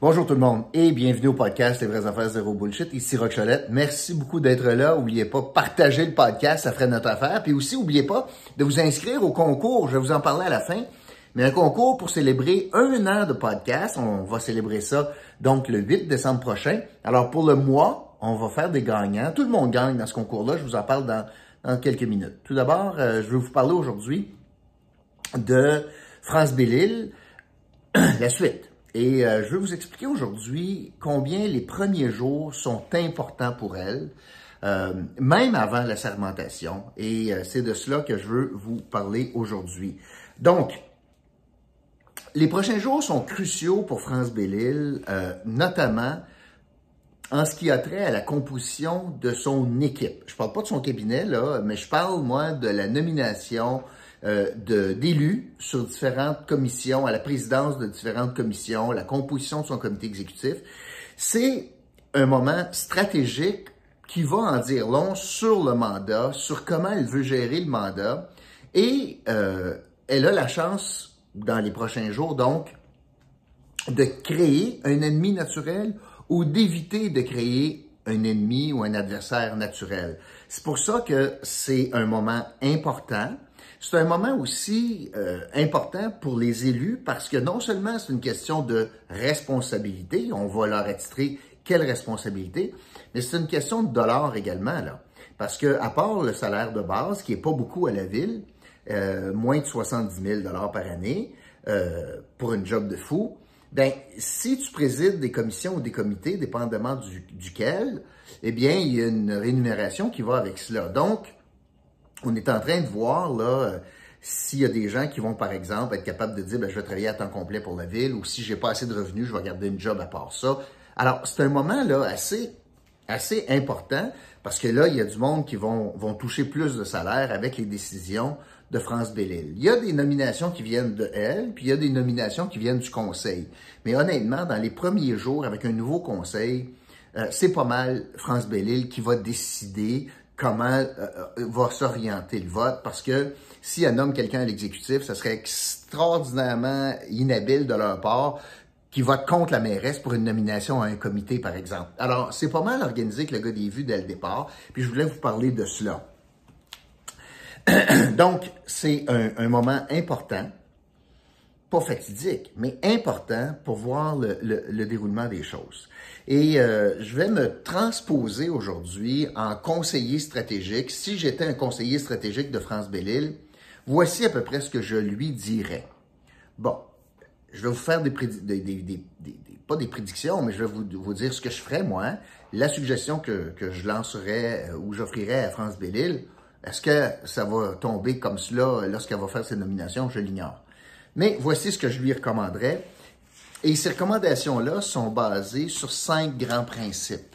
Bonjour tout le monde et bienvenue au podcast Les vraies affaires zéro bullshit. Ici Rock Cholette. Merci beaucoup d'être là. Oubliez pas, partager le podcast, ça ferait notre affaire. Puis aussi, oubliez pas de vous inscrire au concours. Je vais vous en parler à la fin. Mais un concours pour célébrer un an de podcast. On va célébrer ça donc le 8 décembre prochain. Alors pour le mois, on va faire des gagnants. Tout le monde gagne dans ce concours-là. Je vous en parle dans, quelques minutes. Tout d'abord, euh, je vais vous parler aujourd'hui de France Bellil, la suite. Et euh, je vais vous expliquer aujourd'hui combien les premiers jours sont importants pour elle, euh, même avant la sermentation. Et euh, c'est de cela que je veux vous parler aujourd'hui. Donc, les prochains jours sont cruciaux pour France Bellil, notamment en ce qui a trait à la composition de son équipe. Je parle pas de son cabinet, là, mais je parle, moi, de la nomination euh, d'élus sur différentes commissions, à la présidence de différentes commissions, la composition de son comité exécutif. C'est un moment stratégique qui va en dire long sur le mandat, sur comment elle veut gérer le mandat. Et euh, elle a la chance, dans les prochains jours, donc, de créer un ennemi naturel ou d'éviter de créer un ennemi ou un adversaire naturel. C'est pour ça que c'est un moment important c'est un moment aussi euh, important pour les élus parce que non seulement c'est une question de responsabilité, on va leur attitrer quelle responsabilité, mais c'est une question de dollars également là, parce que à part le salaire de base qui est pas beaucoup à la ville, euh, moins de 70 000 dollars par année euh, pour une job de fou, ben si tu présides des commissions ou des comités, dépendamment du, duquel, eh bien il y a une rémunération qui va avec cela. Donc on est en train de voir là euh, s'il y a des gens qui vont, par exemple, être capables de dire ben, je vais travailler à temps complet pour la ville ou si j'ai pas assez de revenus, je vais garder une job à part ça. Alors, c'est un moment là assez, assez important parce que là, il y a du monde qui vont, vont toucher plus de salaire avec les décisions de France Bellil. Il y a des nominations qui viennent de elle, puis il y a des nominations qui viennent du conseil. Mais honnêtement, dans les premiers jours, avec un nouveau conseil, euh, c'est pas mal France Bellil qui va décider comment euh, euh, va s'orienter le vote, parce que si un nomme quelqu'un à l'exécutif, ça serait extraordinairement inhabile de leur part qui vote contre la mairesse pour une nomination à un comité, par exemple. Alors, c'est pas mal organisé que le gars des vues dès le départ, puis je voulais vous parler de cela. Donc, c'est un, moment important, pas fatidique, mais important pour voir le déroulement des choses. Et euh, je vais me transposer aujourd'hui en conseiller stratégique. Si j'étais un conseiller stratégique de France Bellil, voici à peu près ce que je lui dirais. Bon, je vais vous faire des, pas des prédictions, mais je vais vous, vous, dire ce que je ferais, moi. La suggestion que, que je lancerais euh, ou j'offrirais à France Bellil, est-ce que ça va tomber comme cela lorsqu'elle va faire ses nominations? Je l'ignore. Mais voici ce que je lui recommanderais. Et ces recommandations-là sont basées sur cinq grands principes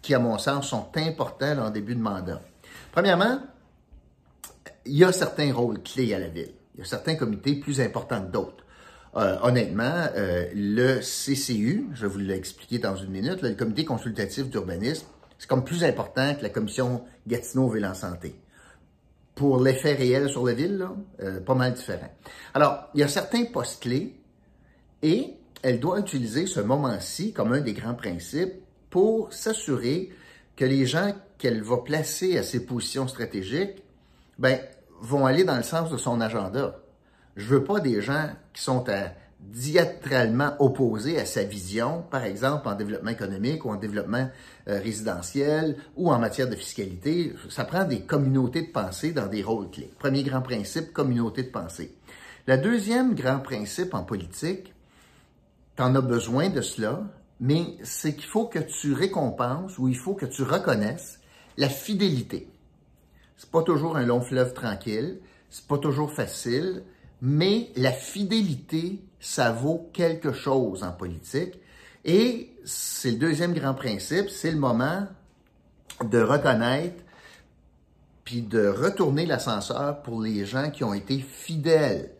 qui, à mon sens, sont importants en début de mandat. Premièrement, il y a certains rôles clés à la ville. Il y a certains comités plus importants que d'autres. Euh, honnêtement, euh, le CCU, je vais vous l'expliquer dans une minute, le comité consultatif d'urbanisme, c'est comme plus important que la commission Gatineau-Ville santé. Pour l'effet réel sur la ville, là, euh, pas mal différent. Alors, il y a certains postes clés et elle doit utiliser ce moment-ci comme un des grands principes pour s'assurer que les gens qu'elle va placer à ces positions stratégiques ben, vont aller dans le sens de son agenda. Je veux pas des gens qui sont diatralement opposés à sa vision, par exemple en développement économique ou en développement euh, résidentiel ou en matière de fiscalité. Ça prend des communautés de pensée dans des rôles clés. Premier grand principe, communauté de pensée. Le deuxième grand principe en politique, tu en as besoin de cela, mais c'est qu'il faut que tu récompenses ou il faut que tu reconnaisses la fidélité. C'est pas toujours un long fleuve tranquille, c'est pas toujours facile, mais la fidélité, ça vaut quelque chose en politique. Et c'est le deuxième grand principe, c'est le moment de reconnaître puis de retourner l'ascenseur pour les gens qui ont été fidèles.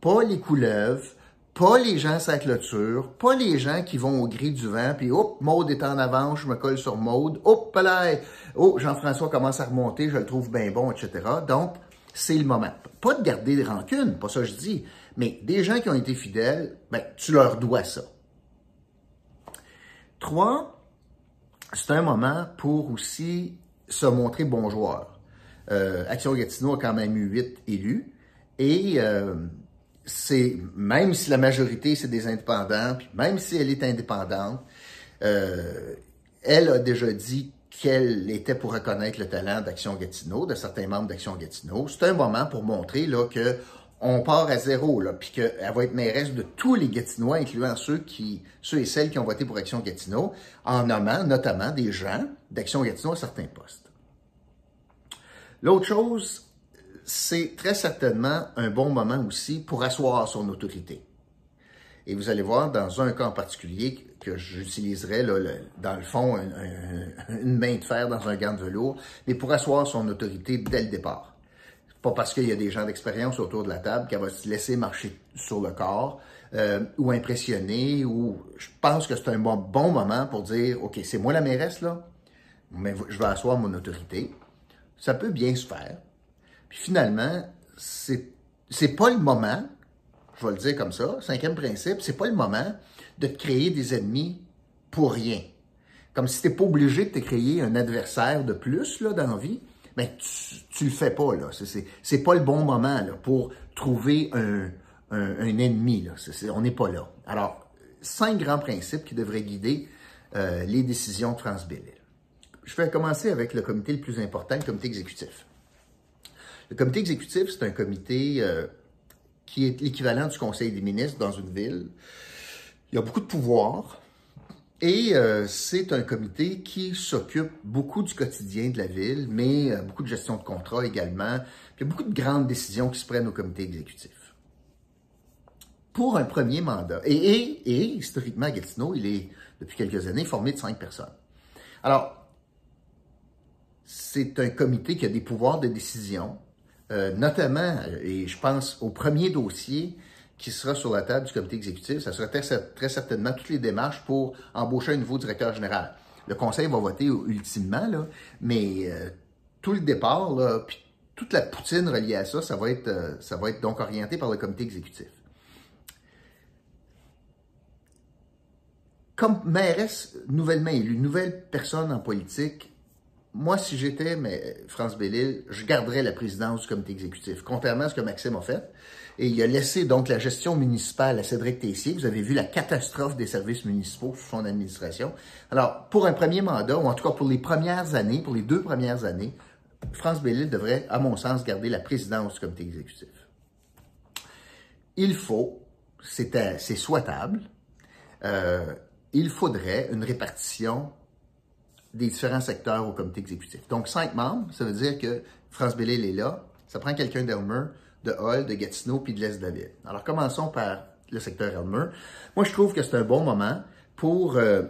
Pas les couleuvres, pas les gens sa clôture, pas les gens qui vont au gris du vent, puis hop, Maude est en avant, je me colle sur Maude, hop là, oh, Jean-François commence à remonter, je le trouve bien bon, etc. Donc, c'est le moment. Pas de garder des rancunes, pas ça que je dis, mais des gens qui ont été fidèles, ben, tu leur dois ça. Trois, c'est un moment pour aussi se montrer bon joueur. Euh, Action Gatineau a quand même eu huit élus et euh, c'est même si la majorité c'est des indépendants, puis même si elle est indépendante, euh, elle a déjà dit qu'elle était pour reconnaître le talent d'Action Gatineau, de certains membres d'Action Gatineau. C'est un moment pour montrer là que on part à zéro, puis qu'elle va être mairesse de tous les Gatinois, incluant ceux qui, ceux et celles qui ont voté pour Action Gatineau, en nommant notamment des gens d'Action Gatineau à certains postes. L'autre chose, c'est très certainement un bon moment aussi pour asseoir son autorité. Et vous allez voir, dans un cas en particulier que j'utiliserai, dans le fond, une main de fer dans un gant de velours, mais pour asseoir son autorité dès le départ. Pas parce qu'il y a des gens d'expérience autour de la table qu'elle va se laisser marcher sur le corps euh, ou impressionner, ou je pense que c'est un bon, bon moment pour dire, OK, c'est moi la mairesse, là, mais je vais asseoir mon autorité. Ça peut bien se faire. Puis finalement, c'est, c'est pas le moment, je vais le dire comme ça, cinquième principe, c'est pas le moment de te créer des ennemis pour rien. Comme si t'es pas obligé de te créer un adversaire de plus, là, dans la vie, mais tu, tu le fais pas, là. C'est, pas le bon moment, là, pour trouver un, ennemi, là. on n'est pas là. Alors, cinq grands principes qui devraient guider euh, les décisions de France Je vais commencer avec le comité le plus important, le comité exécutif. Le comité exécutif, c'est un comité euh, qui est l'équivalent du conseil des ministres dans une ville. Il y a beaucoup de pouvoir et euh, c'est un comité qui s'occupe beaucoup du quotidien de la ville, mais euh, beaucoup de gestion de contrats également. Il y a beaucoup de grandes décisions qui se prennent au comité exécutif. Pour un premier mandat, et, et, et historiquement, Gatineau, il est depuis quelques années formé de cinq personnes. Alors, c'est un comité qui a des pouvoirs de décision, euh, notamment, et je pense au premier dossier qui sera sur la table du comité exécutif, ça sera très, certainement toutes les démarches pour embaucher un nouveau directeur général. Le conseil va voter ultimement, mais euh, tout le départ, puis toute la poutine reliée à ça, ça va être, euh, ça va être donc orienté par le comité exécutif. Comme mairesse nouvellement élue, nouvelle personne en politique, moi, si j'étais mais France Bellil, je garderais la présidence du comité exécutif, contrairement à ce que Maxime a fait. Et il a laissé donc la gestion municipale à Cédric Tessier. Vous avez vu la catastrophe des services municipaux sous son administration. Alors, pour un premier mandat, ou en tout cas pour les premières années, pour les deux premières années, France Bellil devrait, à mon sens, garder la présidence du comité exécutif. Il faut, c'est souhaitable, euh, il faudrait une répartition des différents secteurs au comité exécutif. Donc, cinq membres, ça veut dire que France Bellil est là. Ça prend quelqu'un d'Elmer, de Hall, de Gatineau, puis de l'Est ville. Alors, commençons par le secteur Elmer. Moi, je trouve que c'est un bon moment pour euh,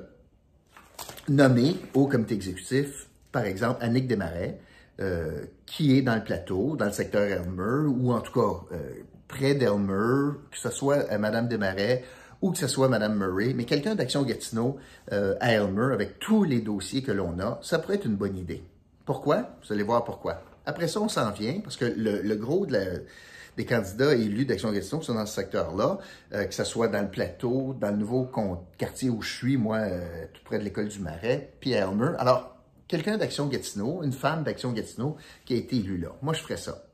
nommer au comité exécutif, par exemple, Annick Desmarais, euh, qui est dans le plateau, dans le secteur Elmer, ou en tout cas euh, près d'Elmer, que ce soit Madame Desmarais ou que ce soit Mme Murray, mais quelqu'un d'Action Gatineau euh, à Elmer, avec tous les dossiers que l'on a, ça pourrait être une bonne idée. Pourquoi? Vous allez voir pourquoi. Après ça, on s'en vient, parce que le, gros des candidats élus d'Action Gatineau sont dans ce secteur-là, euh, que ce soit dans le plateau, dans le nouveau quartier où je suis, moi, euh, tout près de l'école du Marais, puis à Elmer. Alors, quelqu'un d'Action Gatineau, une femme d'Action Gatineau qui a été élue là. Moi, je ferais ça.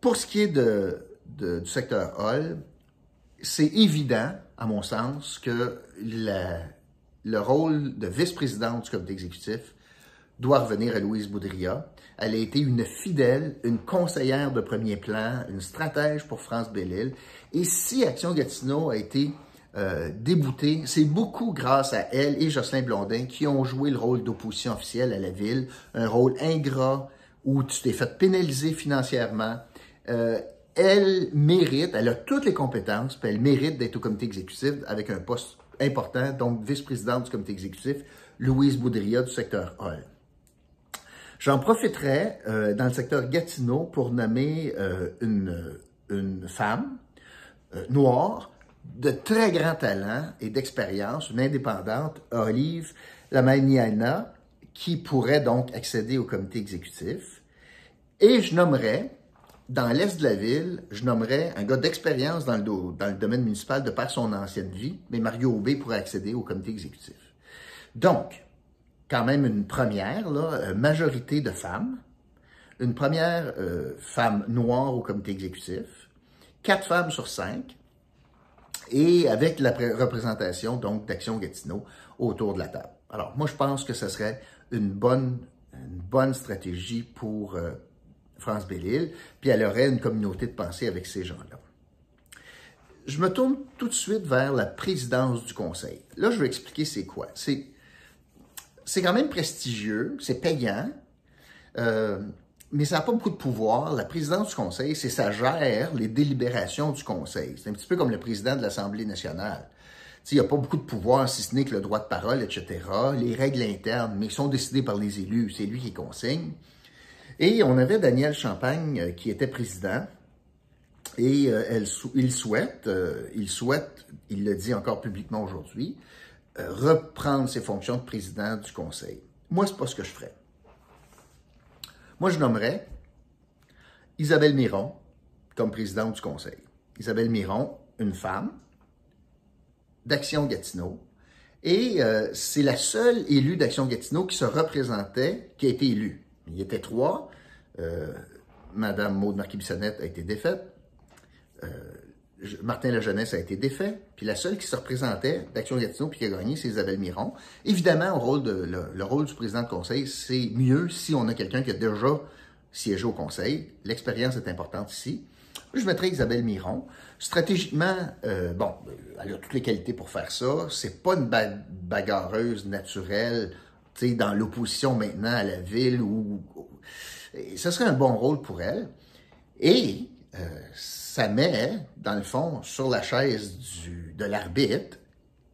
Pour ce qui est du secteur Hall, c'est évident, à mon sens, que le rôle de vice-présidente du comité exécutif doit revenir à Louise Boudria. Elle a été une fidèle, une conseillère de premier plan, une stratège pour France Bellil. Et si Action Gatineau a été euh, déboutée, c'est beaucoup grâce à elle et Jocelyn Blondin qui ont joué le rôle d'opposition officielle à la ville, un rôle ingrat où tu t'es fait pénaliser financièrement. Euh, elle mérite, elle a toutes les compétences, puis elle mérite d'être au comité exécutif avec un poste important, donc vice-présidente du comité exécutif, Louise Boudria du secteur Hall. J'en profiterai euh, dans le secteur Gatineau pour nommer euh, une, femme euh, noire de très grand talent et d'expérience, une indépendante, Olive Lamagniana, qui pourrait donc accéder au comité exécutif. Et je nommerai dans l'est de la ville, je nommerais un gars d'expérience dans le, domaine municipal de par son ancienne vie, mais Mario Aubé pourrait accéder au comité exécutif. Donc, quand même une première, là, euh, majorité de femmes, une première euh, femme noire au comité exécutif, quatre femmes sur cinq, et avec la représentation donc d'Action Gatineau autour de la table. Alors, moi, je pense que ce serait une bonne, une bonne stratégie pour euh, France Belle-Île, puis elle aurait une communauté de pensée avec ces gens-là. Je me tourne tout de suite vers la présidence du conseil. Là, je vais expliquer c'est quoi. C'est, c'est quand même prestigieux, c'est payant, euh, mais ça n'a pas beaucoup de pouvoir. La présidence du conseil, c'est ça gère les délibérations du conseil. C'est un petit peu comme le président de l'Assemblée nationale. Il n'y a pas beaucoup de pouvoir, si ce n'est que le droit de parole, etc. Les règles internes, mais sont décidées par les élus. C'est lui qui consigne. Et on avait Daniel Champagne euh, qui était président. Et euh, elle, il souhaite, euh, il souhaite, il le dit encore publiquement aujourd'hui, reprendre ses fonctions de président du Conseil. Moi, c'est pas ce que je ferais. Moi, je nommerais Isabelle Miron comme présidente du Conseil. Isabelle Miron, une femme d'Action Gatineau. Et c'est la seule élue d'Action Gatineau qui se représentait, qui a été élue. Il y était trois. Euh, Madame Maude Marquis-Bissonnette a été défaite. Euh, Martin Lajeunesse a été défait. Puis la seule qui se représentait d'Action Gatineau puis qui a gagné, c'est Isabelle Miron. Évidemment, le rôle, du président de conseil, c'est mieux si on a quelqu'un qui a déjà siégé au conseil. L'expérience est importante ici. Je mettrais Isabelle Miron. Stratégiquement, euh, bon, elle a toutes les qualités pour faire ça. C'est pas une bagarreuse naturelle dans l'opposition maintenant à la ville, ou, ce serait un bon rôle pour elle. Et euh, ça met, dans le fond, sur la chaise du, de l'arbitre,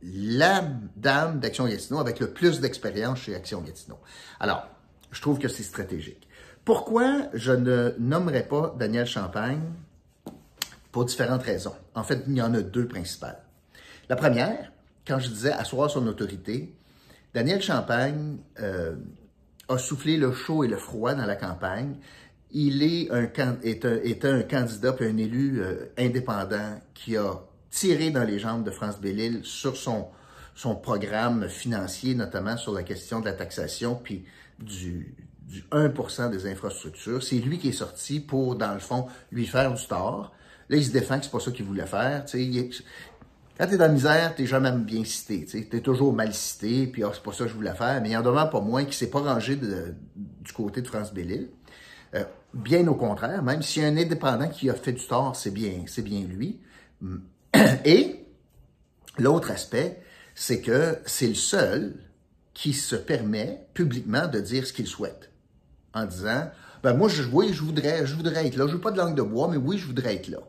la dame d'Action Gatineau avec le plus d'expérience chez Action Gatineau. Alors, je trouve que c'est stratégique. Pourquoi je ne nommerai pas Daniel Champagne? Pour différentes raisons. En fait, il y en a deux principales. La première, quand je disais asseoir son autorité, Daniel Champagne euh, a soufflé le chaud et le froid dans la campagne. Il est un, candidat et un élu euh, indépendant qui a tiré dans les jambes de France Bellil sur son, programme financier, notamment sur la question de la taxation, puis du, du 1% des infrastructures. C'est lui qui est sorti pour, dans le fond, lui faire du tort. Là, il se défend que c'est pas ça qu'il voulait faire. Quand tu es dans la misère, tu jamais bien cité. Tu es toujours mal cité, puis ah, c'est pas ça que je voulais faire. Mais il y en demande pas moins qui s'est pas rangé du côté de France Bellil. Euh, bien au contraire, même a un indépendant qui a fait du tort, c'est bien, c'est bien lui. Et l'autre aspect, c'est que c'est le seul qui se permet publiquement de dire ce qu'il souhaite. En disant, ben moi, je, oui, je voudrais, je voudrais être là. Je veux pas de langue de bois, mais oui, je voudrais être là.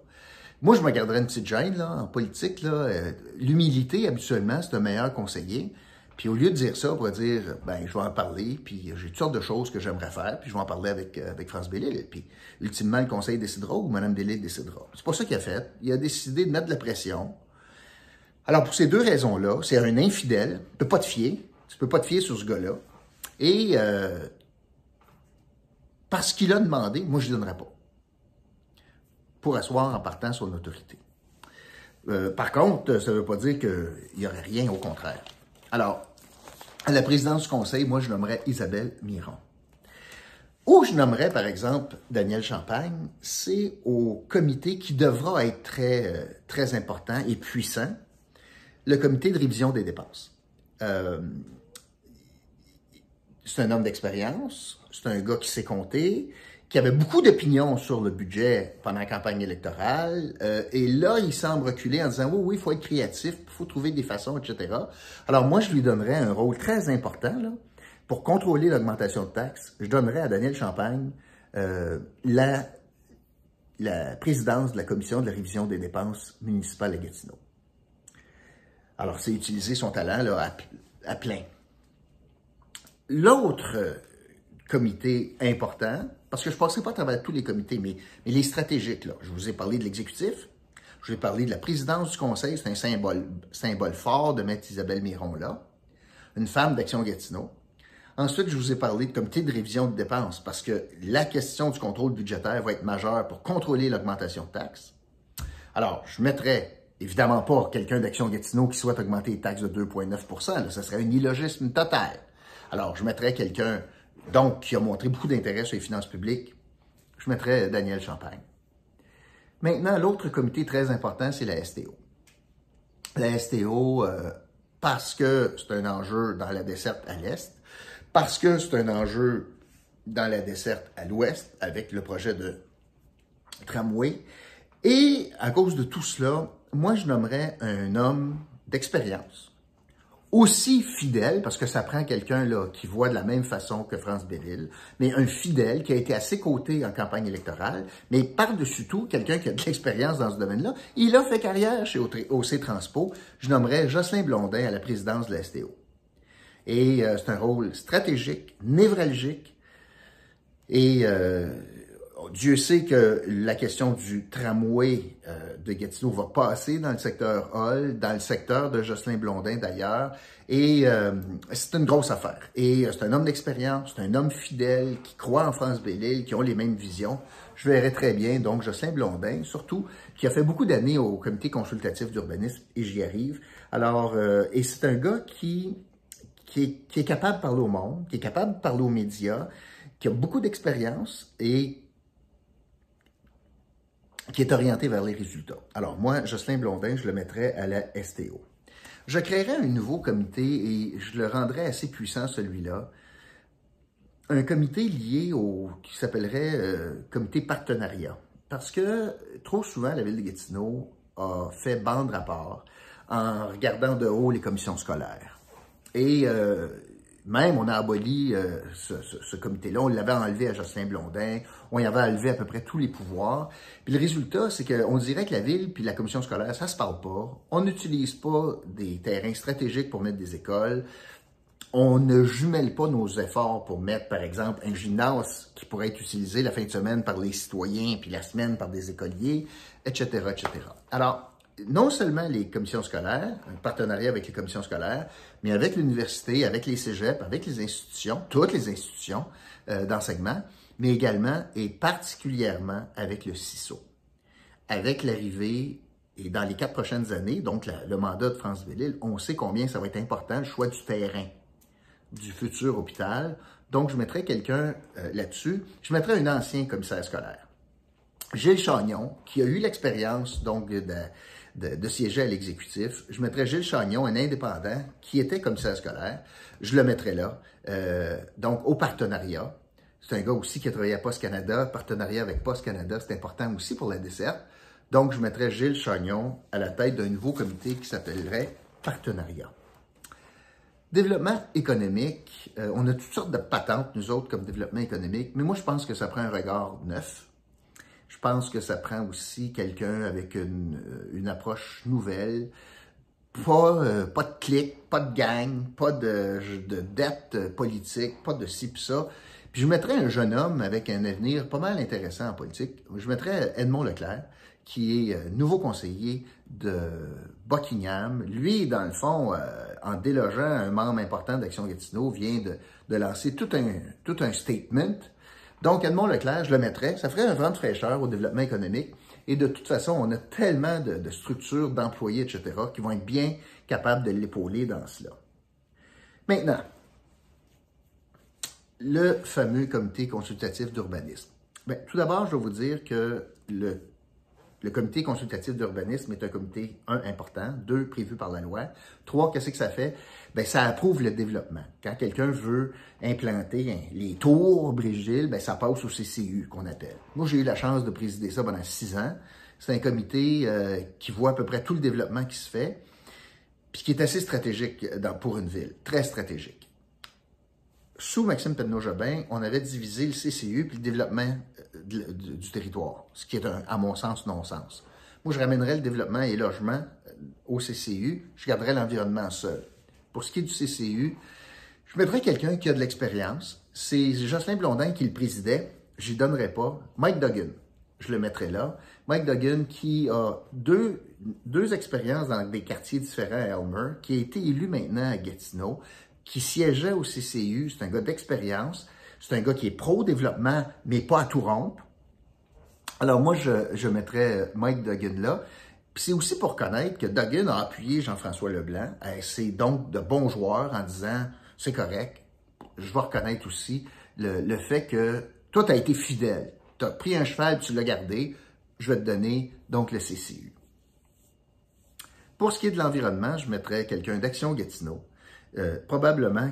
Moi, je me garderais une petite gêne là, en politique. Euh, l'humilité, habituellement, c'est un meilleur conseiller. Puis au lieu de dire ça, on pourrait dire, ben, je vais en parler, puis j'ai toutes sortes de choses que j'aimerais faire, puis je vais en parler avec, euh, avec France Bellil. Puis ultimement, le conseil décidera ou Mme Bellil décidera. C'est pas ça qu'il a fait. Il a décidé de mettre de la pression. Alors, pour ces deux raisons-là, c'est un infidèle, tu peux pas te fier, tu peux pas te fier sur ce gars-là. Et euh, parce qu'il a demandé, moi, je ne donnerai pas pour asseoir en partant son autorité. Euh, par contre, ça ne veut pas dire qu'il n'y aurait rien, au contraire. Alors, à la présidence du conseil, moi, je nommerais Isabelle Miron. Où je nommerais, par exemple, Daniel Champagne, c'est au comité qui devra être très, euh, très important et puissant, le comité de révision des dépenses. Euh, c'est un homme d'expérience, c'est un gars qui sait compter, qui avait beaucoup d'opinions sur le budget pendant la campagne électorale. Euh, et là, il semble reculer en disant, oui, oui, il faut être créatif, il faut trouver des façons, etc. Alors moi, je lui donnerais un rôle très important là, pour contrôler l'augmentation de taxes. Je donnerais à Daniel Champagne euh, la, la présidence de la commission de la révision des dépenses municipales à Gatineau. Alors, c'est utiliser son talent là, à, à plein. L'autre comité important, parce que je ne passerai pas à travers tous les comités, mais, les stratégiques, là. Je vous ai parlé de l'exécutif, je vous ai parlé de la présidence du conseil, c'est un symbole, fort de mettre Isabelle Miron là, une femme d'Action Gatineau. Ensuite, je vous ai parlé de comité de révision de dépenses, parce que la question du contrôle budgétaire va être majeure pour contrôler l'augmentation de taxes. Alors, je mettrai évidemment pas quelqu'un d'Action Gatineau qui souhaite augmenter les taxes de 2,9% Ce serait un illogisme total. Alors, je mettrais quelqu'un, donc, qui a montré beaucoup d'intérêt sur les finances publiques. Je mettrais Daniel Champagne. Maintenant, l'autre comité très important, c'est la STO. La STO, euh, parce que c'est un enjeu dans la desserte à l'Est, parce que c'est un enjeu dans la desserte à l'Ouest avec le projet de tramway, et à cause de tout cela, moi, je nommerais un homme d'expérience, aussi fidèle, parce que ça prend quelqu'un là qui voit de la même façon que France Bellil, mais un fidèle qui a été à ses côtés en campagne électorale, mais par-dessus tout, quelqu'un qui a de l'expérience dans ce domaine-là. Il a fait carrière chez OC Transpo. Je nommerais Jocelyn Blondin à la présidence de la STO. Et euh, c'est un rôle stratégique, névralgique, et euh, Dieu sait que la question du tramway euh, de Gatineau va passer dans le secteur Hall, dans le secteur de Jocelyn Blondin d'ailleurs, et euh, c'est une grosse affaire. Et euh, c'est un homme d'expérience, c'est un homme fidèle qui croit en France Bellil, qui ont les mêmes visions. Je verrais très bien donc Jocelyn Blondin, surtout qui a fait beaucoup d'années au comité consultatif d'urbanisme, et j'y arrive. Alors, et c'est un gars qui qui est, qui est capable de parler au monde, qui est capable de parler aux médias, qui a beaucoup d'expérience et qui est orienté vers les résultats. Alors moi, Jocelyn Blondin, je le mettrais à la STO. Je créerais un nouveau comité et je le rendrais assez puissant, celui-là. Un comité lié au, qui s'appellerait euh, comité partenariat. Parce que trop souvent, la ville de Gatineau a fait bande rapport en regardant de haut les commissions scolaires. Et euh, même, on a aboli euh, ce, comité-là, on l'avait enlevé à Jocelyn Blondin, on y avait enlevé à peu près tous les pouvoirs. Puis le résultat, c'est qu'on dirait que la ville puis la commission scolaire, ça se parle pas. On n'utilise pas des terrains stratégiques pour mettre des écoles. On ne jumelle pas nos efforts pour mettre, par exemple, un gymnase qui pourrait être utilisé la fin de semaine par les citoyens, puis la semaine par des écoliers, etc., etc. Alors, non seulement les commissions scolaires, un partenariat avec les commissions scolaires, mais avec l'université, avec les cégeps, avec les institutions, toutes les institutions euh, d'enseignement, mais également et particulièrement avec le CISO. Avec l'arrivée, et dans les quatre prochaines années, donc le mandat de France Bellil, on sait combien ça va être important, le choix du terrain du futur hôpital. Donc, je mettrai quelqu'un euh, là-dessus. Je mettrai un ancien commissaire scolaire. Gilles Chagnon, qui a eu l'expérience donc de, de, siéger à l'exécutif. Je mettrais Gilles Chagnon, un indépendant, qui était commissaire scolaire. Je le mettrais là. Euh, donc, au partenariat. C'est un gars aussi qui a travaillé à Post Canada. Partenariat avec Post Canada, c'est important aussi pour la desserte. Donc, je mettrais Gilles Chagnon à la tête d'un nouveau comité qui s'appellerait Partenariat. Développement économique, euh, on a toutes sortes de patentes, nous autres, comme développement économique, mais moi, je pense que ça prend un regard neuf. Je pense que ça prend aussi quelqu'un avec une, euh, approche nouvelle. Pas, euh, pas de clic, pas de gang, pas de, de dette politique, pas de ci pis ça. Puis je mettrais un jeune homme avec un avenir pas mal intéressant en politique. Je mettrais Edmond Leclerc, qui est euh, nouveau conseiller de Buckingham. Lui, dans le fond, en délogeant un membre important d'Action Gatineau, vient de, de lancer tout un, tout un statement donc, Edmond Leclerc, je le mettrais. Ça ferait un vent de fraîcheur au développement économique. Et de toute façon, on a tellement de, structures, d'employés, etc., qui vont être bien capables de l'épauler dans cela. Maintenant, le fameux comité consultatif d'urbanisme. Bien, tout d'abord, je vais vous dire que le le comité consultatif d'urbanisme est un comité, un, important, deux, prévu par la loi. Trois, qu'est-ce que ça fait? Ben, ça approuve le développement. Quand quelqu'un veut implanter les tours Brigitte, ben, ça passe au CCU, qu'on appelle. Moi, j'ai eu la chance de présider ça pendant six ans. C'est un comité euh, qui voit à peu près tout le développement qui se fait, puis qui est assez stratégique dans, pour une ville, très stratégique. Sous Maxime Penneau-Jobin, on avait divisé le CCU puis le développement du, territoire, ce qui est, à mon sens, non-sens. Moi, je ramènerais le développement et logement euh, au CCU, je garderais l'environnement seul. Pour ce qui est du CCU, je mettrais quelqu'un qui a de l'expérience. C'est Jocelyn Blondin qui le présidait, je n'y donnerais pas. Mike Duggan, je le mettrais là. Mike Duggan qui a deux, deux expériences dans des quartiers différents à Elmer, qui a été élu maintenant à Gatineau, qui siégeait au CCU, c'est un gars d'expérience. C'est un gars qui est pro-développement, mais pas à tout rompre. Alors moi, je, mettrais Mike Duggan là. Puis c'est aussi pour connaître que Duggan a appuyé Jean-François Leblanc, c'est donc de bons joueurs en disant c'est correct. Je vais reconnaître aussi le, le fait que toi, tu as été fidèle. Tu as pris un cheval, tu l'as gardé. Je vais te donner donc le CCU. Pour ce qui est de l'environnement, je mettrais quelqu'un d'Action Gatineau, euh, probablement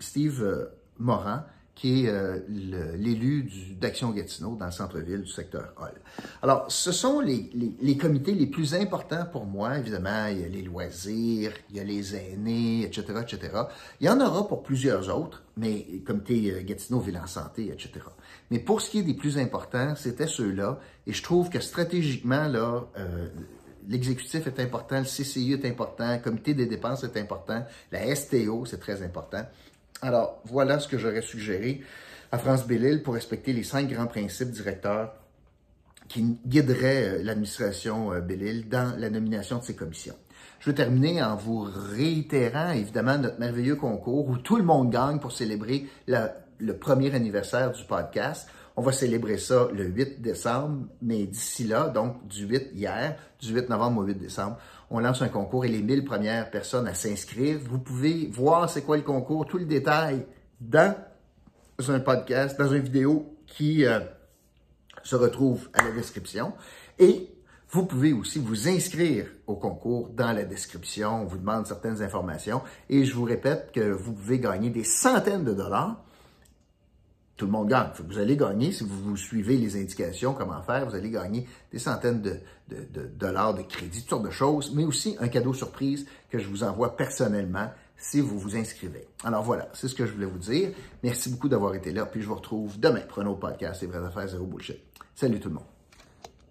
Steve euh, Morin, qui est euh, l'élu d'Action Gatineau dans le centre-ville du secteur Hall. Alors, ce sont les, les, les, comités les plus importants pour moi. Évidemment, il y a les loisirs, il y a les aînés, etc., etc. Il y en aura pour plusieurs autres, mais comité euh, Gatineau, Ville en santé, etc. Mais pour ce qui est des plus importants, c'était ceux-là. Et je trouve que stratégiquement, là, euh, l'exécutif est important, le CCI est important, le comité des dépenses est important, la STO, c'est très important. Alors, voilà ce que j'aurais suggéré à France Bellil pour respecter les cinq grands principes directeurs qui guideraient euh, l'administration euh, Bellil dans la nomination de ces commissions. Je vais terminer en vous réitérant évidemment notre merveilleux concours où tout le monde gagne pour célébrer le premier anniversaire du podcast. On va célébrer ça le 8 décembre, mais d'ici là, donc du 8 hier, du 8 novembre au 8 décembre, on lance un concours et les 1000 premières personnes à s'inscrire. Vous pouvez voir c'est quoi le concours, tout le détail dans un podcast, dans une vidéo qui euh, se retrouve à la description. Et vous pouvez aussi vous inscrire au concours dans la description. On vous demande certaines informations. Et je vous répète que vous pouvez gagner des centaines de dollars tout le monde gagne. Vous allez gagner, si vous, vous suivez les indications, comment faire, vous allez gagner des centaines de, dollars de crédit, toutes sortes de choses, mais aussi un cadeau surprise que je vous envoie personnellement si vous vous inscrivez. Alors voilà, c'est ce que je voulais vous dire. Merci beaucoup d'avoir été là, puis je vous retrouve demain pour un autre podcast, Les vraies affaires zéro bullshit. Salut tout le monde.